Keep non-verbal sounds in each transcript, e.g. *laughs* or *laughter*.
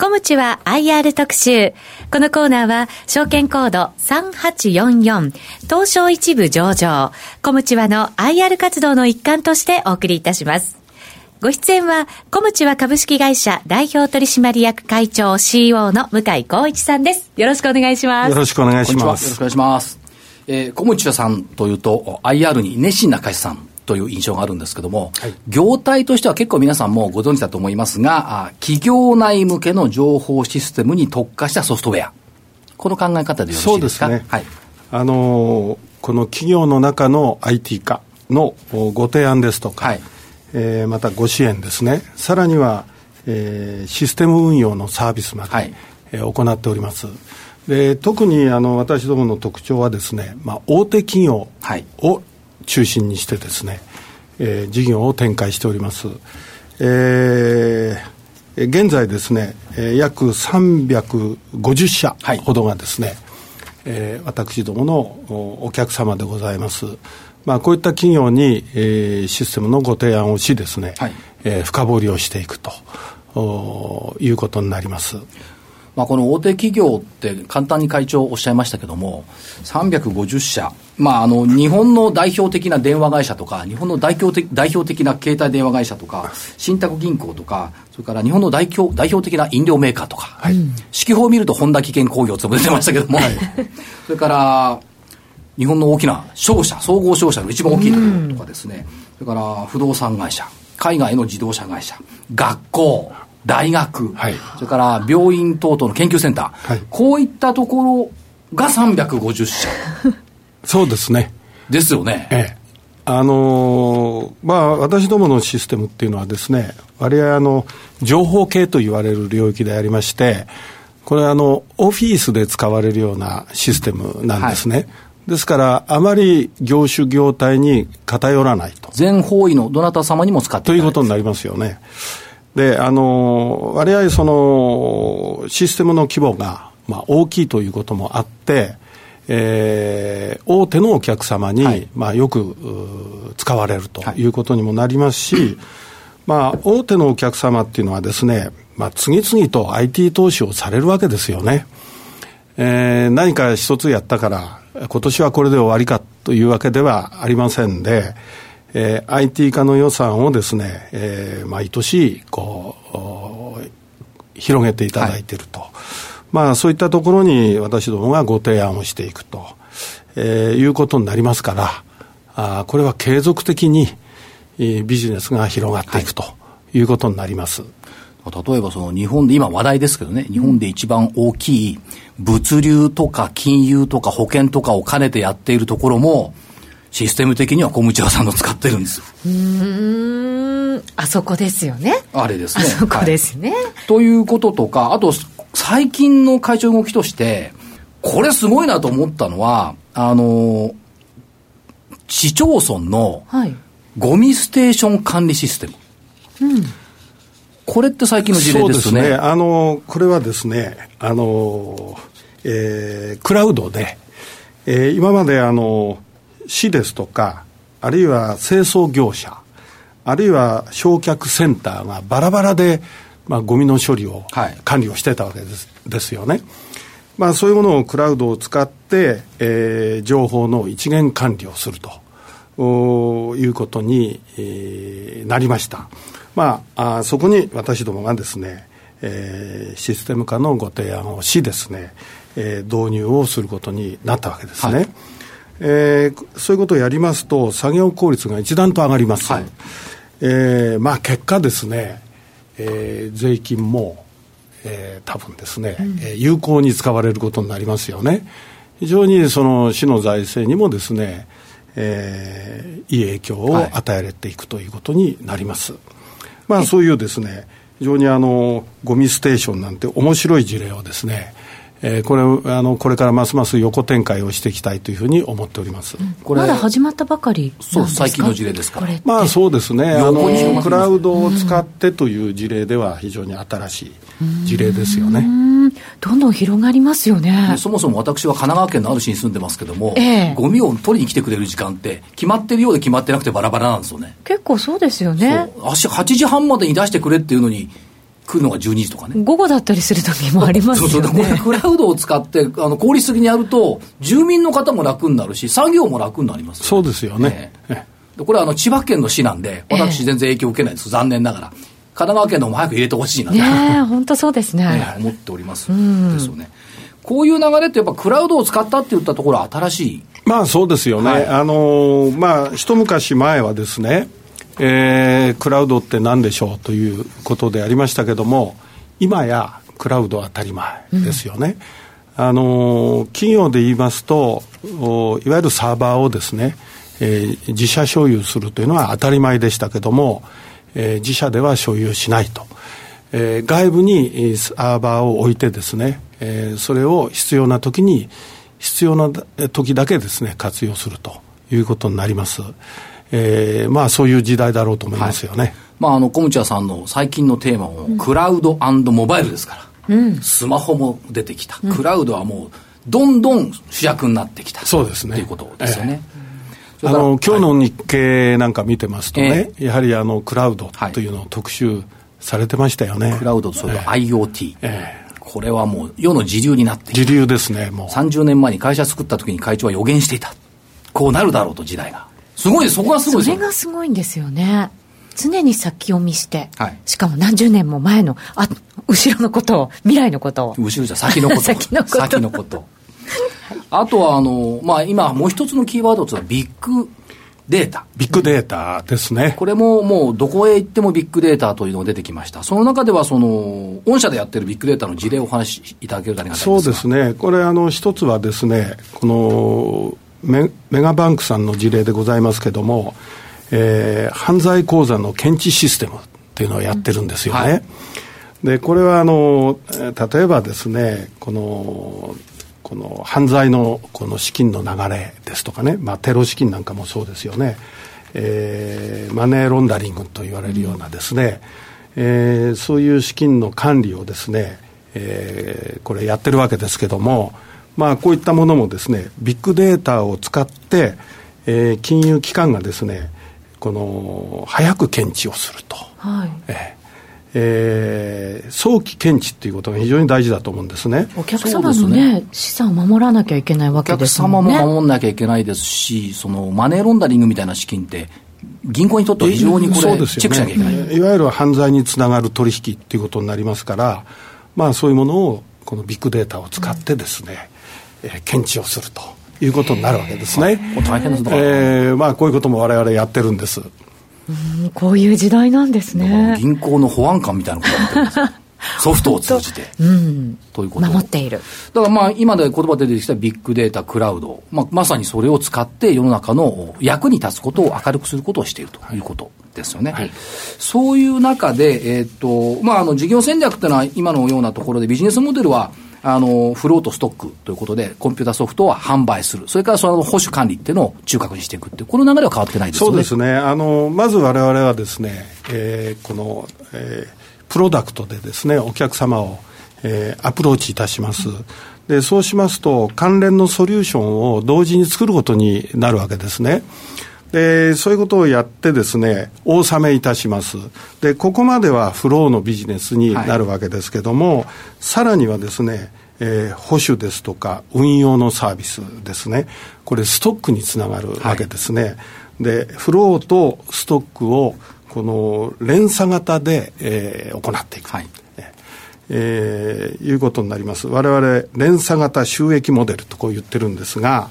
小ムは IR 特集。このコーナーは、証券コード3844、東証一部上場、小ムはの IR 活動の一環としてお送りいたします。ご出演は、小ムは株式会社代表取締役会長 CEO の向井光一さんです。よろしくお願いします。よろしくお願いします。よろしくお願いします。えー、小ムさんというと、IR に熱心な会社さんという印象があるんですけども、はい、業態としては結構皆さんもご存知だと思いますが、企業内向けの情報システムに特化したソフトウェア。この考え方でよろしいですか？そうですね。はい。あのー、この企業の中の IT 化のご提案ですとか、はい、えー、またご支援ですね。さらには、えー、システム運用のサービスまで、はい、えー、行っております。で特にあの私どもの特徴はですね、まあ、大手企業を中心にしてですね、えー、事業を展開しております。えー、現在ですね、えー、約350社ほどがですね、はい、えー、私どものお客様でございます。まあ、こういった企業に、えー、システムのご提案をしですね、はい、えー、深掘りをしていくということになります。まあ、この大手企業って簡単に会長おっしゃいましたけども、350社、まあ、あの日本の代表的な電話会社とか、日本の代表的代表的な携帯電話会社とか、信託銀行とか、それから日本の代表代表的な飲料メーカーとか、はい、指揮法を見ると本田危険工業と出てましたけども、はい、それから日本の大きな商社、総合商社の一番大きいところとかですね、それから不動産会社、海外の自動車会社、学校、大学、はい、それから病院等々の研究センター、はい、こういったところが350社。そうですね。ですよね。ええ。あのー、まあ、私どものシステムっていうのはですね、割合あの、情報系と言われる領域でありまして、これあの、オフィスで使われるようなシステムなんですね。はいですから、あまり業種業態に偏らないと。全方位のどなた様にも使ってということになりますよね。で、あの、割合その、システムの規模が、まあ、大きいということもあって、えー、大手のお客様に、はい、まあ、よく使われるということにもなりますし、はい、まあ、大手のお客様っていうのはですね、まあ、次々と IT 投資をされるわけですよね。えー、何か一つやったから、今年はこれで終わりかというわけではありませんで、えー、IT 化の予算をですね、えー、毎年、こう、広げていただいていると。はい、まあ、そういったところに私どもがご提案をしていくと、えー、いうことになりますから、あこれは継続的に、えー、ビジネスが広がっていくということになります。例えばその日本で、今話題ですけどね、日本で一番大きい物流とか金融とか保険とかを兼ねてやっているところも、システム的には小ムチさんの使ってるんですよ。うんあそこですよね。あれですね。あそこですね、はい、ということとか、あと最近の会長動きとして、これすごいなと思ったのは、あの、市町村のゴミステーション管理システム。うん、これって最近の事例ですね。そうですね。あの、これはですね、あの、えー、クラウドで、えー、今まであの、市ですとか、あるいは清掃業者、あるいは焼却センターがバラバラで、まあ、ゴミの処理を、はい、管理をしてたわけですですよね。まあ、そういうものをクラウドを使って、えー、情報の一元管理をするということに、えー、なりました。まあ、あそこに私どもがですね、えー、システム化のご提案をしですね、えー、導入をすることになったわけですね。はいえー、そういうことをやりますと、作業効率が一段と上がります。はい、えー、まあ、結果ですね、えー、税金も、えー、多分ですね、うん、えー、有効に使われることになりますよね。非常にその市の財政にもですね、えー、いい影響を与えられていくということになります。はい、まあ、そういうですね、非常にあの、ゴミステーションなんて面白い事例をですね、えー、これあのこれからますます横展開をしていきたいというふうに思っております、うん、これまだ始まったばかりそう最近の事例ですかまあそうですね。あのクラウドを使ってという事例では非常に新しい事例ですよね。どんどん広がりますよね。そもそも私は神奈川県のある市に住んでますけども、えー、ゴミを取りに来てくれる時間って決まってるようで決まってなくてバラバラなんですよね。結構そうですよね。足8時半までに出してくれっていうのに9来るのが12時とかね。午後だったりする時もありますよね。そうそう。これクラウドを使って、あの、効率的にやると、住民の方も楽になるし、作業も楽になります、ね、そうですよね。ねこれはあの、千葉県の市なんで、私全然影響を受けないです。残念ながら。神奈川県のも早く入れてほしいなね本当そうですね。ね *laughs* 思っております。ですよね。こういう流れってやっぱクラウドを使ったって言ったところは新しいまあそうですよね。はい、あのまあ一昔前はですね、えー、クラウドって何でしょうということでありましたけども、今やクラウドは当たり前ですよね。うん、あの企業で言いますと、いわゆるサーバーをですね、えー、自社所有するというのは当たり前でしたけども、えー、自社では所有しないと。えー、外部にサーバーを置いてですね、えー、それを必要な時に必要な時だけですね活用するということになります。えー、まあそういう時代だろうと思いますよね。はい、まああの小ムチさんの最近のテーマも、うん、クラウドモバイルですから、うん、スマホも出てきた、うん、クラウドはもうどんどん主役になってきた。そうですね。ということですよね。えー、あの今日の日経なんか見てますとね、えー、やはりあのクラウドというのを特集されてましたよね。クラウドとそれと IoT、えー、これはもう世の時流になってい時流ですねもう。30年前に会社作った時に会長は予言していた。こうなるだろうと時代がすごいそこがすごいそれがすごいんですよね常に先読みして、はい、しかも何十年も前のあ後ろのことを未来のことを後ろじゃ先のこと *laughs* 先のこと先のことあとはあの、まあ、今もう一つのキーワードというのはビッグデータ。ビッグデータですね。これももうどこへ行ってもビッグデータというのが出てきました。その中ではその、御社でやってるビッグデータの事例をお話しいただけるとありがたいそうですね。これあの一つはですね、このメメガバンクさんの事例でございますけども、えー、犯罪口座の検知システムっていうのをやってるんですよね。はい、で、これはあの、例えばですね、この、この犯罪のこの資金の流れですとかね、まあ、テロ資金なんかもそうですよね、えー、マネーロンダリングと言われるようなですね、えー、そういう資金の管理をですね、えー、これやってるわけですけども、まあ、こういったものもですねビッグデータを使って、えー、金融機関がですねこの早く検知をすると、はい。ええー、早期検知っていうことが非常に大事だと思うんですね。お客様のね、ね。資産を守らなきゃいけないわけですもんね。お客様も守らなきゃいけないですし、そのマネーロンダリングみたいな資金って、銀行にとっては非常にこれ、チェックしなきゃいけない、ね、いわゆる犯罪につながる取引っていうことになりますから、まあそういうものを、このビッグデータを使ってですね、検知をするということになるわけですね。大変ですね。えー、まあこういうことも我々やってるんです。うん。こういう時代なんですね。銀行の保安官みたいなことになってます *laughs* ソフトを通じて、うん、ということ。守っている。だからまあ今で言葉で出てきたビッグデータクラウド、まあ、まさにそれを使って世の中の役に立つことを明るくすることをしているということですよね、はい、そういう中で、えー、っとまあ、あの事業戦略っていうのは今のようなところでビジネスモデルはあの、フロートストックということで、コンピュータソフトは販売する。それからその保守管理っていうのを中核にしていくっていう、この流れは変わってないですよね。そうですね。あの、まず我々はですね、えー、この、えー、プロダクトでですね、お客様を、えー、アプローチいたします。で、そうしますと、関連のソリューションを同時に作ることになるわけですね。で、そういうことをやってですね、お納めいたします。で、ここまではフローのビジネスになるわけですけども、はい、さらにはですね、えー、保守ですとか運用のサービスですね。これストックにつながるわけですね。はい、で、フローとストックをこの連鎖型で、えー、行っていく。はいえー、いうことになります。我々、連鎖型収益モデルとこう言ってるんですが、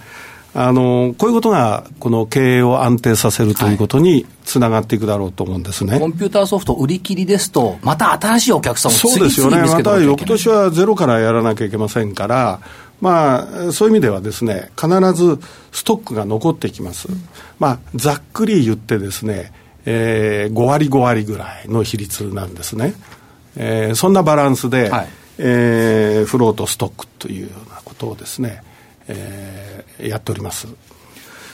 あのこういうことがこの経営を安定させるということにつながっていくだろうと思うんですね、はい、コンピューターソフト売り切りですと、また新しいお客さんをそうですよね、また翌年はゼロからやらなきゃいけませんから、まあ、そういう意味ではですね、必ずストックが残ってきます。うん、まあ、ざっくり言ってですね、えー、5割5割ぐらいの比率なんですね。えー、そんなバランスで、はい、えー、フローとストックというようなことをですね、えー、やっております。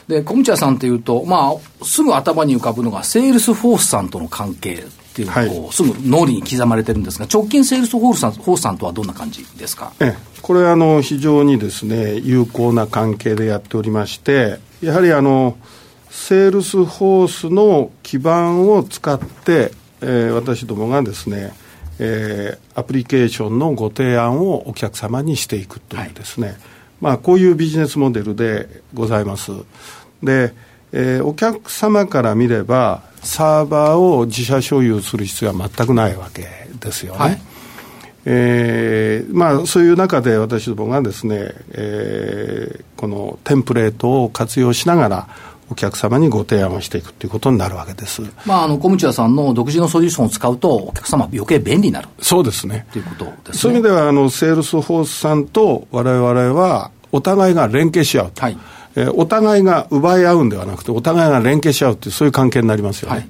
で、コムチュアさんっていうと、まあ、すぐ頭に浮かぶのが、セールスフォースさんとの関係っていうのを、はい、すぐ脳裏に刻まれてるんですが、直近セールスフォースさんフォースさんとはどんな感じですか？ええ、これあの、非常にですね、友好な関係でやっておりまして、やはりあの、セールスフォースの基盤を使って、えー、私どもがですね、えー、アプリケーションのご提案をお客様にしていくというですね、はい、まあ、こういうビジネスモデルでございます。で、えー、お客様から見れば、サーバーを自社所有する必要は全くないわけですよね。はい、えー、まあ、そういう中で私どもがですね、えー、このテンプレートを活用しながら、お客様にご提案をしていくということになるわけです。まあ、あの、コムチュアさんの独自のソリューションを使うと、お客様余計便利になる。そうですね。ということですね。そういう意味では、あの、セールスフォースさんと我々は、お互いが連携し合うと。はい。えー、お互いが奪い合うんではなくて、お互いが連携し合うっていう、そういう関係になりますよね。はい。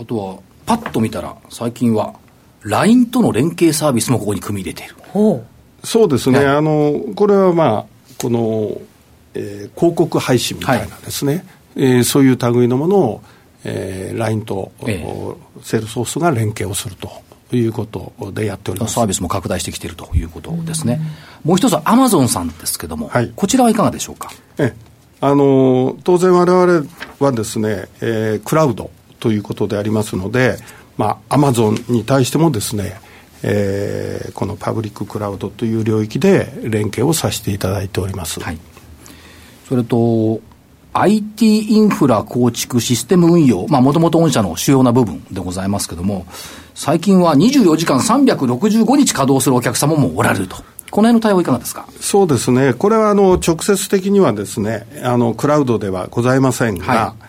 あとは、パッと見たら、最近は、LINE との連携サービスもここに組み入れている。そうですね。あの、これはまあ、この、えー、広告配信みたいなですね、はい、えー、そういう類のものを、えー、LINE と、えー、セールソースが連携をすると。いうことでやっております。サービスも拡大してきているということですね、うもう一つはアマゾンさんですけれども、はい、こちらはいかがでしょうか？えあの当然、われわれはですね、えー、クラウドということでありますので、まあ、アマゾンに対してもですね、えー、このパブリッククラウドという領域で連携をさせていただいております。はいそれと、IT インフラ構築システム運用、まあ、もともと御社の主要な部分でございますけれども、最近は24時間365日稼働するお客様もおられると。この辺の対応いかがですか？そうですね。これはあの直接的にはですね、あのクラウドではございませんが、はい、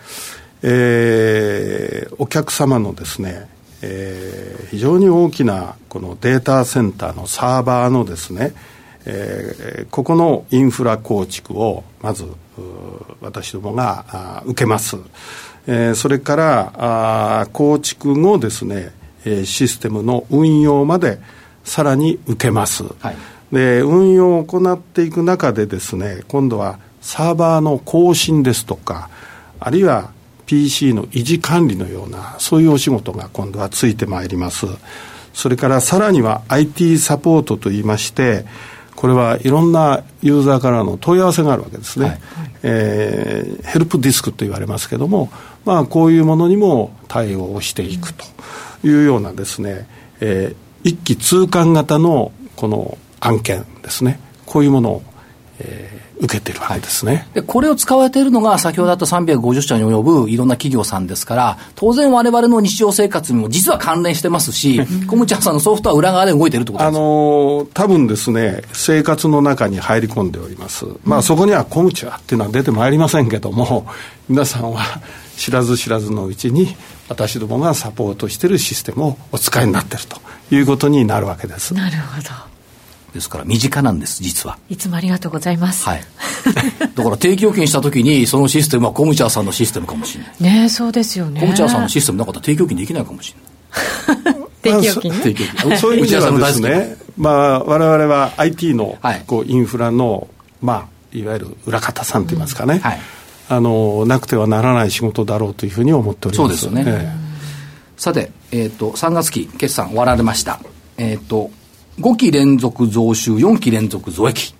えー、お客様のですね、えー、非常に大きなこのデータセンターのサーバーのですね、えー、ここのインフラ構築をまず私どもが受けます、えー、それからあ構築後ですね、えー、システムの運用までさらに受けます、はい、で運用を行っていく中でですね今度はサーバーの更新ですとかあるいは PC の維持管理のようなそういうお仕事が今度はついてまいります。それからさらには IT サポートといいましてこれはいろんなユーザーからの問い合わせがあるわけですね、はい、えー、ヘルプディスクと言われますけども、まあ、こういうものにも対応していくというようなですね、えー、一気通貫型のこの案件ですね。こういうものを、えー受けてるわけですね、はい、でこれを使われているのが、先ほどあった350社に及ぶいろんな企業さんですから、当然、われわれの日常生活にも実は関連してますし、コムチャさんのソフトは裏側で動いてるってことですか、あのー、多分ですね、生活の中に入り込んでおります、まあ、そこにはコムチャっていうのは出てまいりませんけども、皆さんは知らず知らずのうちに、私どもがサポートしているシステムをお使いになっているということになるわけです。なるほどですから身近なんです、実は。いつもありがとうございます。はい。*laughs* だから定期預金したときに、そのシステムはコムチャーさんのシステムかもしれない。ねそうですよね。コムチャーさんのシステムなかったら定期預金できないかもしれない。*laughs* *laughs* 定期預金、ね、定期預金。そういう意味ではですね、まあ、我々は IT のこうインフラの、まあ、いわゆる裏方さんといいますかね、うんはい、あの、なくてはならない仕事だろうというふうに思っております。そうですよね。ええ、さて、えっ、ー、と、3月期決算終わられました。えっ、ー、と、5期連続増収、4期連続増益。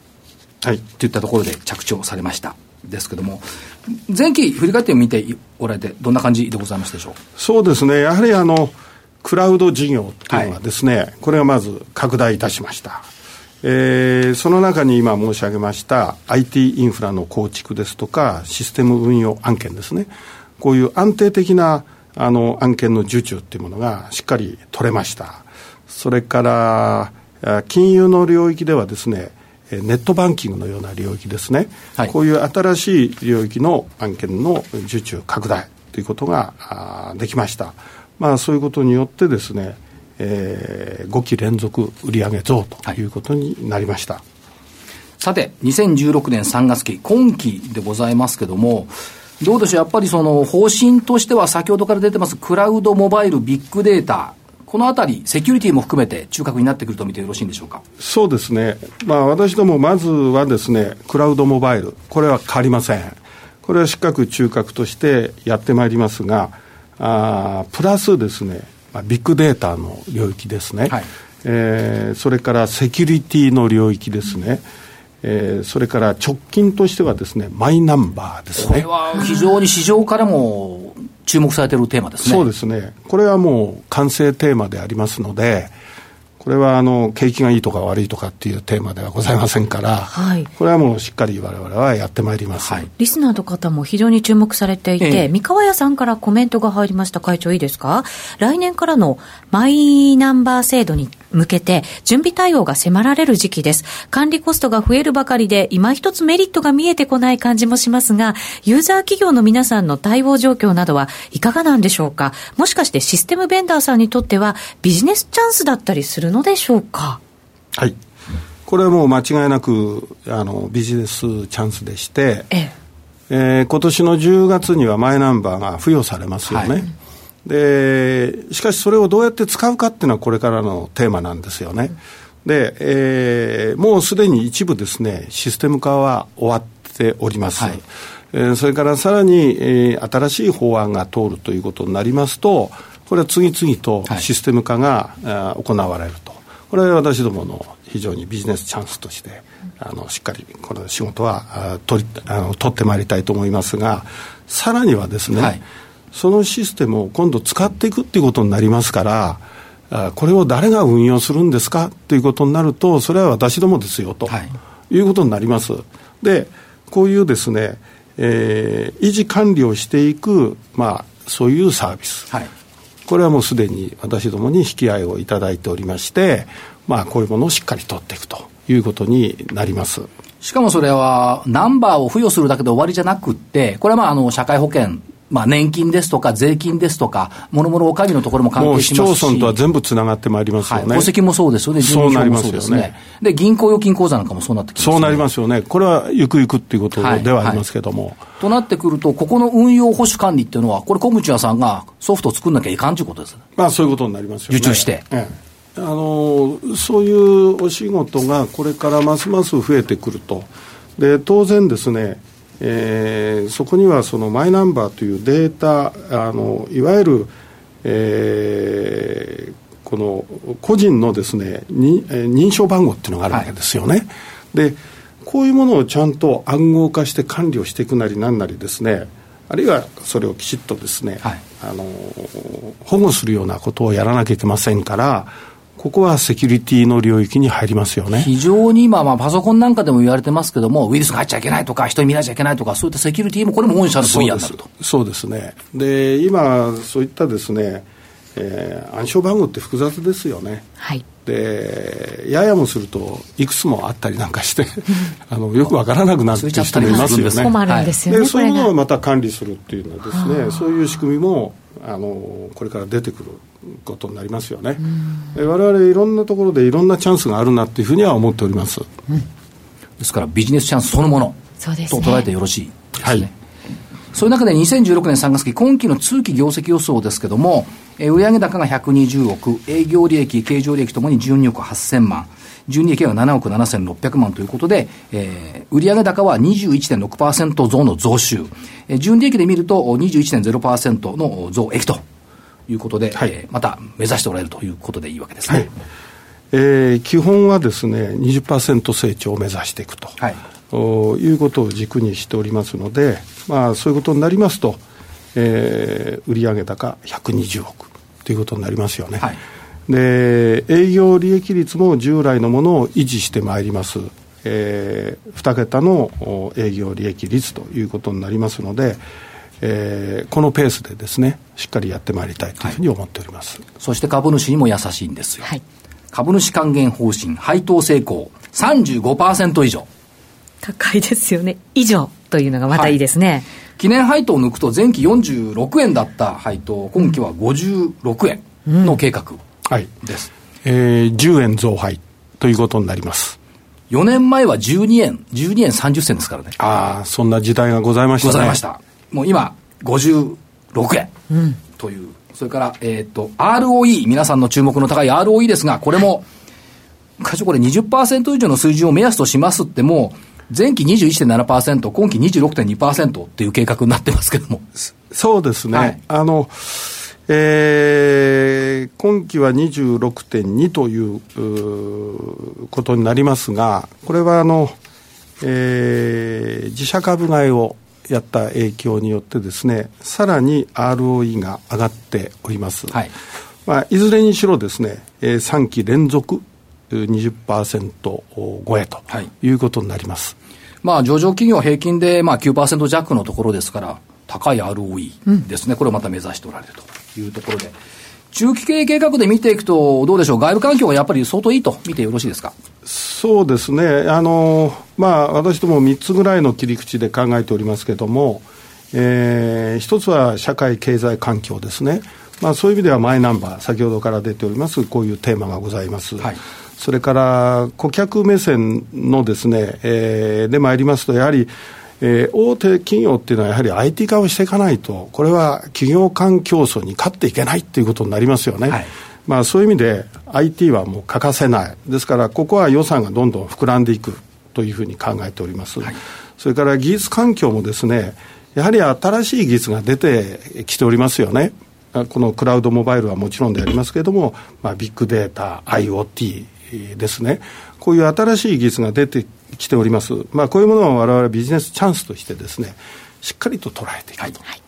はい。といったところで着地をされました。ですけども、前期振り返ってみておられて、どんな感じでございましたでしょう？そうですね、やはりあの、クラウド事業っていうのはですね、はい、これがまず拡大いたしました。えー、その中に今申し上げました IT インフラの構築ですとか、システム運用案件ですね。こういう安定的なあの案件の受注っていうものがしっかり取れました。それから、金融の領域ではですね、ネットバンキングのような領域ですね、はい、こういう新しい領域の案件の受注拡大ということができました。まあ、そういうことによってですね、えー、5期連続売上増ということになりました。はい、さて、2016年3月期、今期でございますけども、どうでしょう、やっぱりその方針としては、先ほどから出てます、クラウド、モバイル、ビッグデータ、このあたり、セキュリティも含めて中核になってくると見てよろしいんでしょうか？そうですね、まあ、私ども、まずはですね、クラウドモバイル、これは変わりません。これはしっかり中核としてやってまいりますが、あプラスですね、まあ、ビッグデータの領域ですね、はい、えー、それからセキュリティの領域ですね、えー、それから直近としてはですね、マイナンバーですね。これは非常に市場からも注目されているテーマですね。そうですね。これはもう完成テーマでありますので、これはあの景気がいいとか悪いとかっていうテーマではございませんから、はい、これはもうしっかり我々はやってまいります、はい、リスナーの方も非常に注目されていて、ええ、三河屋さんからコメントが入りました、会長、いいですか、来年からのマイナンバー制度に向けて準備対応が迫られる時期です。管理コストが増えるばかりで、今一つメリットが見えてこない感じもしますが、ユーザー企業の皆さんの対応状況などはいかがなんでしょうか？もしかしてシステムベンダーさんにとってはビジネスチャンスだったりするのでしょうか？はい。これはもう間違いなくあのビジネスチャンスでして、えええー、今年の10月にはマイナンバーが付与されますよね。はいでしかしそれをどうやって使うかっていうのはこれからのテーマなんですよね。で、えー、もうすでに一部ですねシステム化は終わっております。はい、えー、それからさらに、えー、新しい法案が通るということになりますとこれは次々とシステム化が、はい、行われると。これは私どもの非常にビジネスチャンスとしてあのしっかりこの仕事は取りあの取ってまいりたいと思いますがさらにはですね、はい。そのシステムを今度使っていくっていうことになりますから、これを誰が運用するんですか？ということになると、それは私どもですよと、はい、いうことになります。で、こういうですね、えー、維持管理をしていく、まあ、そういうサービス、はい、これはもうすでに私どもに引き合いをいただいておりまして、まあ、こういうものをしっかり取っていくということになります。しかもそれは、ナンバーを付与するだけで終わりじゃなくて、これはまあ、あの、社会保険まあ、年金ですとか、税金ですとか、もろもろお上のところも関係しますし、市町村とは全部つながってまいりますよね、はい、戸籍もそうですよね、住民票もそうですね、で銀行預金口座なんかもそうなってきます、ね、そうなりますよね、これはゆくゆくっていうことではありますけども。はい。はい、となってくると、ここの運用保守管理っていうのは、これ、小口屋さんがソフトを作んなきゃいかんということです、まあ、そういうことになりますよね。受注して、ええ。あのそういうお仕事がこれからますます増えてくると、で当然ですね、えー、そこにはそのマイナンバーというデータあのいわゆる、えー、この個人のですね認証番号っていうのがあるわけですよね、はい、でこういうものをちゃんと暗号化して管理をしていくなりなんなりですねあるいはそれをきちっとですね、はい、あの保護するようなことをやらなきゃいけませんからここはセキュリティの領域に入りますよね。非常に今、まあ、パソコンなんかでも言われてますけども、ウイルスが入っちゃいけないとか、人に見られちゃいけないとか、そういったセキュリティもこれも御社の分野になると。そうですね。で、今、そういったですね、えー、暗証番号って複雑ですよね。はい。で、ややもすると、いくつもあったりなんかして *laughs* あの、よくわからなくなってる人もいますよね。困るんですよね。で、そういうものをまた管理するっていうのはですね、そういう仕組みも、あの、これから出てくることになりますよね。われわれいろんなところでいろんなチャンスがあるなっていうふうには思っております。うん、ですからビジネスチャンスそのものと捉えてよろしいですね。はい、そういう中で2016年3月期、今期の通期業績予想ですけども、えー、売上高が120億、営業利益、経常利益ともに12億8000万、純利益が7億7600万ということで、えー、売上高は21.6%増の増収、えー、純利益で見ると21.0%の増益ということで、はい、えー、また目指しておられるということでいいわけですね。はい、えー、基本はですね20%成長を目指していくと、はい、おいうことを軸にしておりますので、まあ、そういうことになりますと、えー、売上高120億ということになりますよね。はいで営業利益率も従来のものを維持してまいります、えー、2桁の営業利益率ということになりますので、えー、このペースでですねしっかりやってまいりたいというふうに思っております、はい、そして株主にも優しいんですよ、はい、株主還元方針配当成功35%以上。高いですよね。以上というのがまたいいですね、はい、記念配当を抜くと前期46円だった配当今期は56円の計画、うんはい。です。えー、10円増配ということになります。4年前は12円12円30銭ですからね。ああそんな時代がございました、ね、ございました。もう今56円という、うん、それからえっ、ー、と ROE 皆さんの注目の高い ROE ですがこれも会長これ20%以上の水準を目安としますってもう前期21.7%今期26.2%っていう計画になってますけども。そうですね、はい、あのえー、今期は26.2ということになりますが、これはあの、えー、自社株買いをやった影響によってですね、さらに ROE が上がっております。はい。まあ、いずれにしろですね、えー、3期連続20%超えということになります。はい、まあ、上場企業平均でまあ9%弱のところですから、高い ROE ですね、うん、これをまた目指しておられるというところで。中期経営計画で見ていくと、どうでしょう、外部環境はやっぱり相当いいと見てよろしいですか？そうですね、あのまあ、私ども3つぐらいの切り口で考えておりますけれども、えー、一つは社会経済環境ですね、まあ、そういう意味ではマイナンバー、先ほどから出ております、こういうテーマがございます。はい。それから顧客目線のですね、えー、で参りますと、やはりえー、大手企業っていうのはやはり IT 化をしていかないと、これは企業間競争に勝っていけないっていうことになりますよね。はい、まあそういう意味で IT はもう欠かせない。ですからここは予算がどんどん膨らんでいくというふうに考えております。はい、それから技術環境もですね、やはり新しい技術が出てきておりますよね。このクラウドモバイルはもちろんでありますけれども、まあ、ビッグデータ、IoT ですね。こういう新しい技術が出てきております、まあ、こういうものを我々ビジネスチャンスとしてですねしっかりと捉えていくと、はい、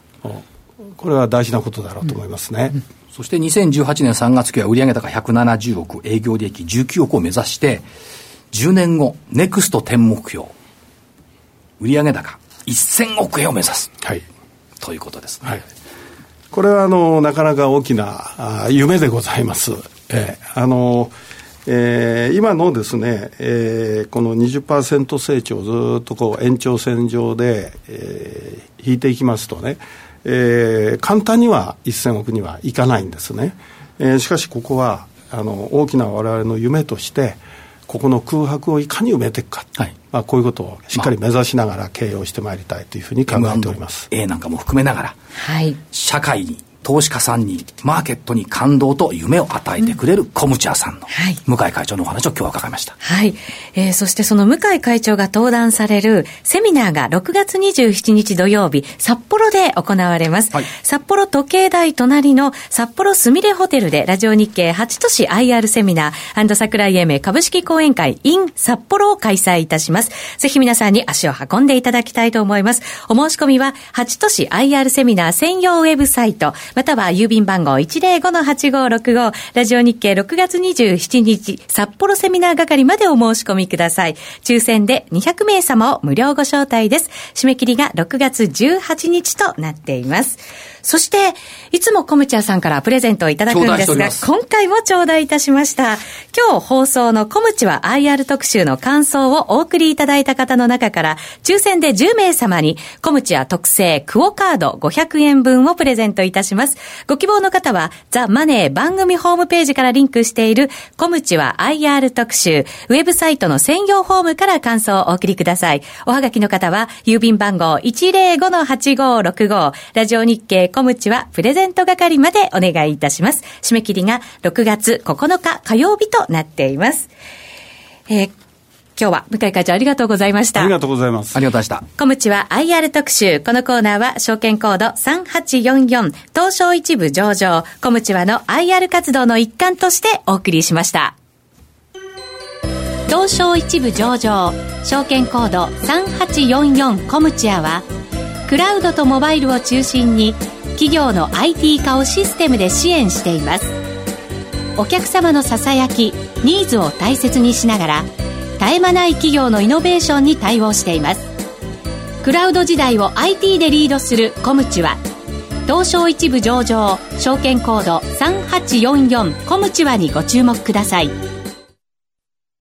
これは大事なことだろうと思いますね。うんうん、そして2018年3月期は売上高170億、営業利益19億を目指して、10年後、ネクスト10目標、売上高1000億円を目指す。はい。ということですね。はい。これは、あの、なかなか大きなあ夢でございます。えー、あの、えー、今のですね、えー、この20%成長をずっとこう延長線上で、えー、引いていきますとね、えー、簡単には1000億にはいかないんですね。えー、しかしここはあの大きな我々の夢としてここの空白をいかに埋めていくか、はいまあ、こういうことをしっかり目指しながら経営をしてまいりたいというふうに考えております。A なんかも含めながら、はい、社会に投資家さんに、マーケットに感動と夢を与えてくれるコムチャーさんの、はい、向井会長のお話を今日は伺いました。はい。えー、そしてその向井会長が登壇されるセミナーが6月27日土曜日、札幌で行われます。はい、札幌時計台隣の札幌すみれホテルでラジオ日経8都市 IR セミナー桜井英明株式講演会 in 札幌を開催いたします。ぜひ皆さんに足を運んでいただきたいと思います。お申し込みは8都市 IR セミナー専用ウェブサイト、または郵便番号105-8565、ラジオ日経6月27日、札幌セミナー係までお申し込みください。抽選で200名様を無料ご招待です。締め切りが6月18日となっています。そして、いつもコムチャーさんからプレゼントをいただくんですが、今回も頂戴いたしました。今日放送のコムチは IR 特集の感想をお送りいただいた方の中から、抽選で10名様に、コムチは特製クオカード500円分をプレゼントいたします。ご希望の方は、ザ・マネー番組ホームページからリンクしている、コムチは IR 特集、ウェブサイトの専用フォームから感想をお送りください。おはがきの方は、郵便番号105-8565、ラジオ日経コムチはプレゼント係までお願いいたします。締め切りが6月9日火曜日となっています。えー今日は向井会長ありがとうございました。ありがとうございます。ありがとうございました。小ムは IR 特集。このコーナーは証券コード3844東証一部上場。小ムはの IR 活動の一環としてお送りしました。東証一部上場。証券コード3844コムチアはクラウドとモバイルを中心に企業の IT 化をシステムで支援しています。お客様のささやきニーズを大切にしながら絶え間ない企業のイノベーションに対応しています。クラウド時代を IT でリードするコムチは東証一部上場証券コード3844コムチワにご注目ください。